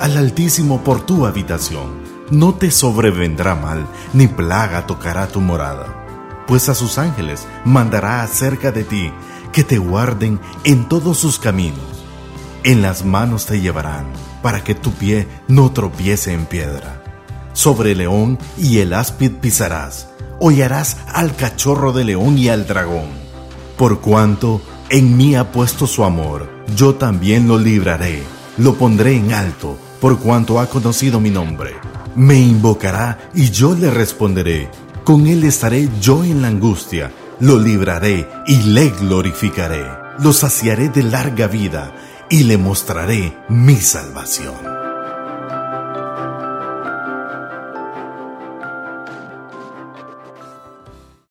al Altísimo por tu habitación. No te sobrevendrá mal, ni plaga tocará tu morada. Pues a sus ángeles mandará acerca de ti, que te guarden en todos sus caminos. En las manos te llevarán, para que tu pie no tropiece en piedra. Sobre el león y el áspid pisarás, hollarás al cachorro de león y al dragón. Por cuanto en mí ha puesto su amor, yo también lo libraré, lo pondré en alto por cuanto ha conocido mi nombre. Me invocará y yo le responderé. Con él estaré yo en la angustia. Lo libraré y le glorificaré. Lo saciaré de larga vida y le mostraré mi salvación.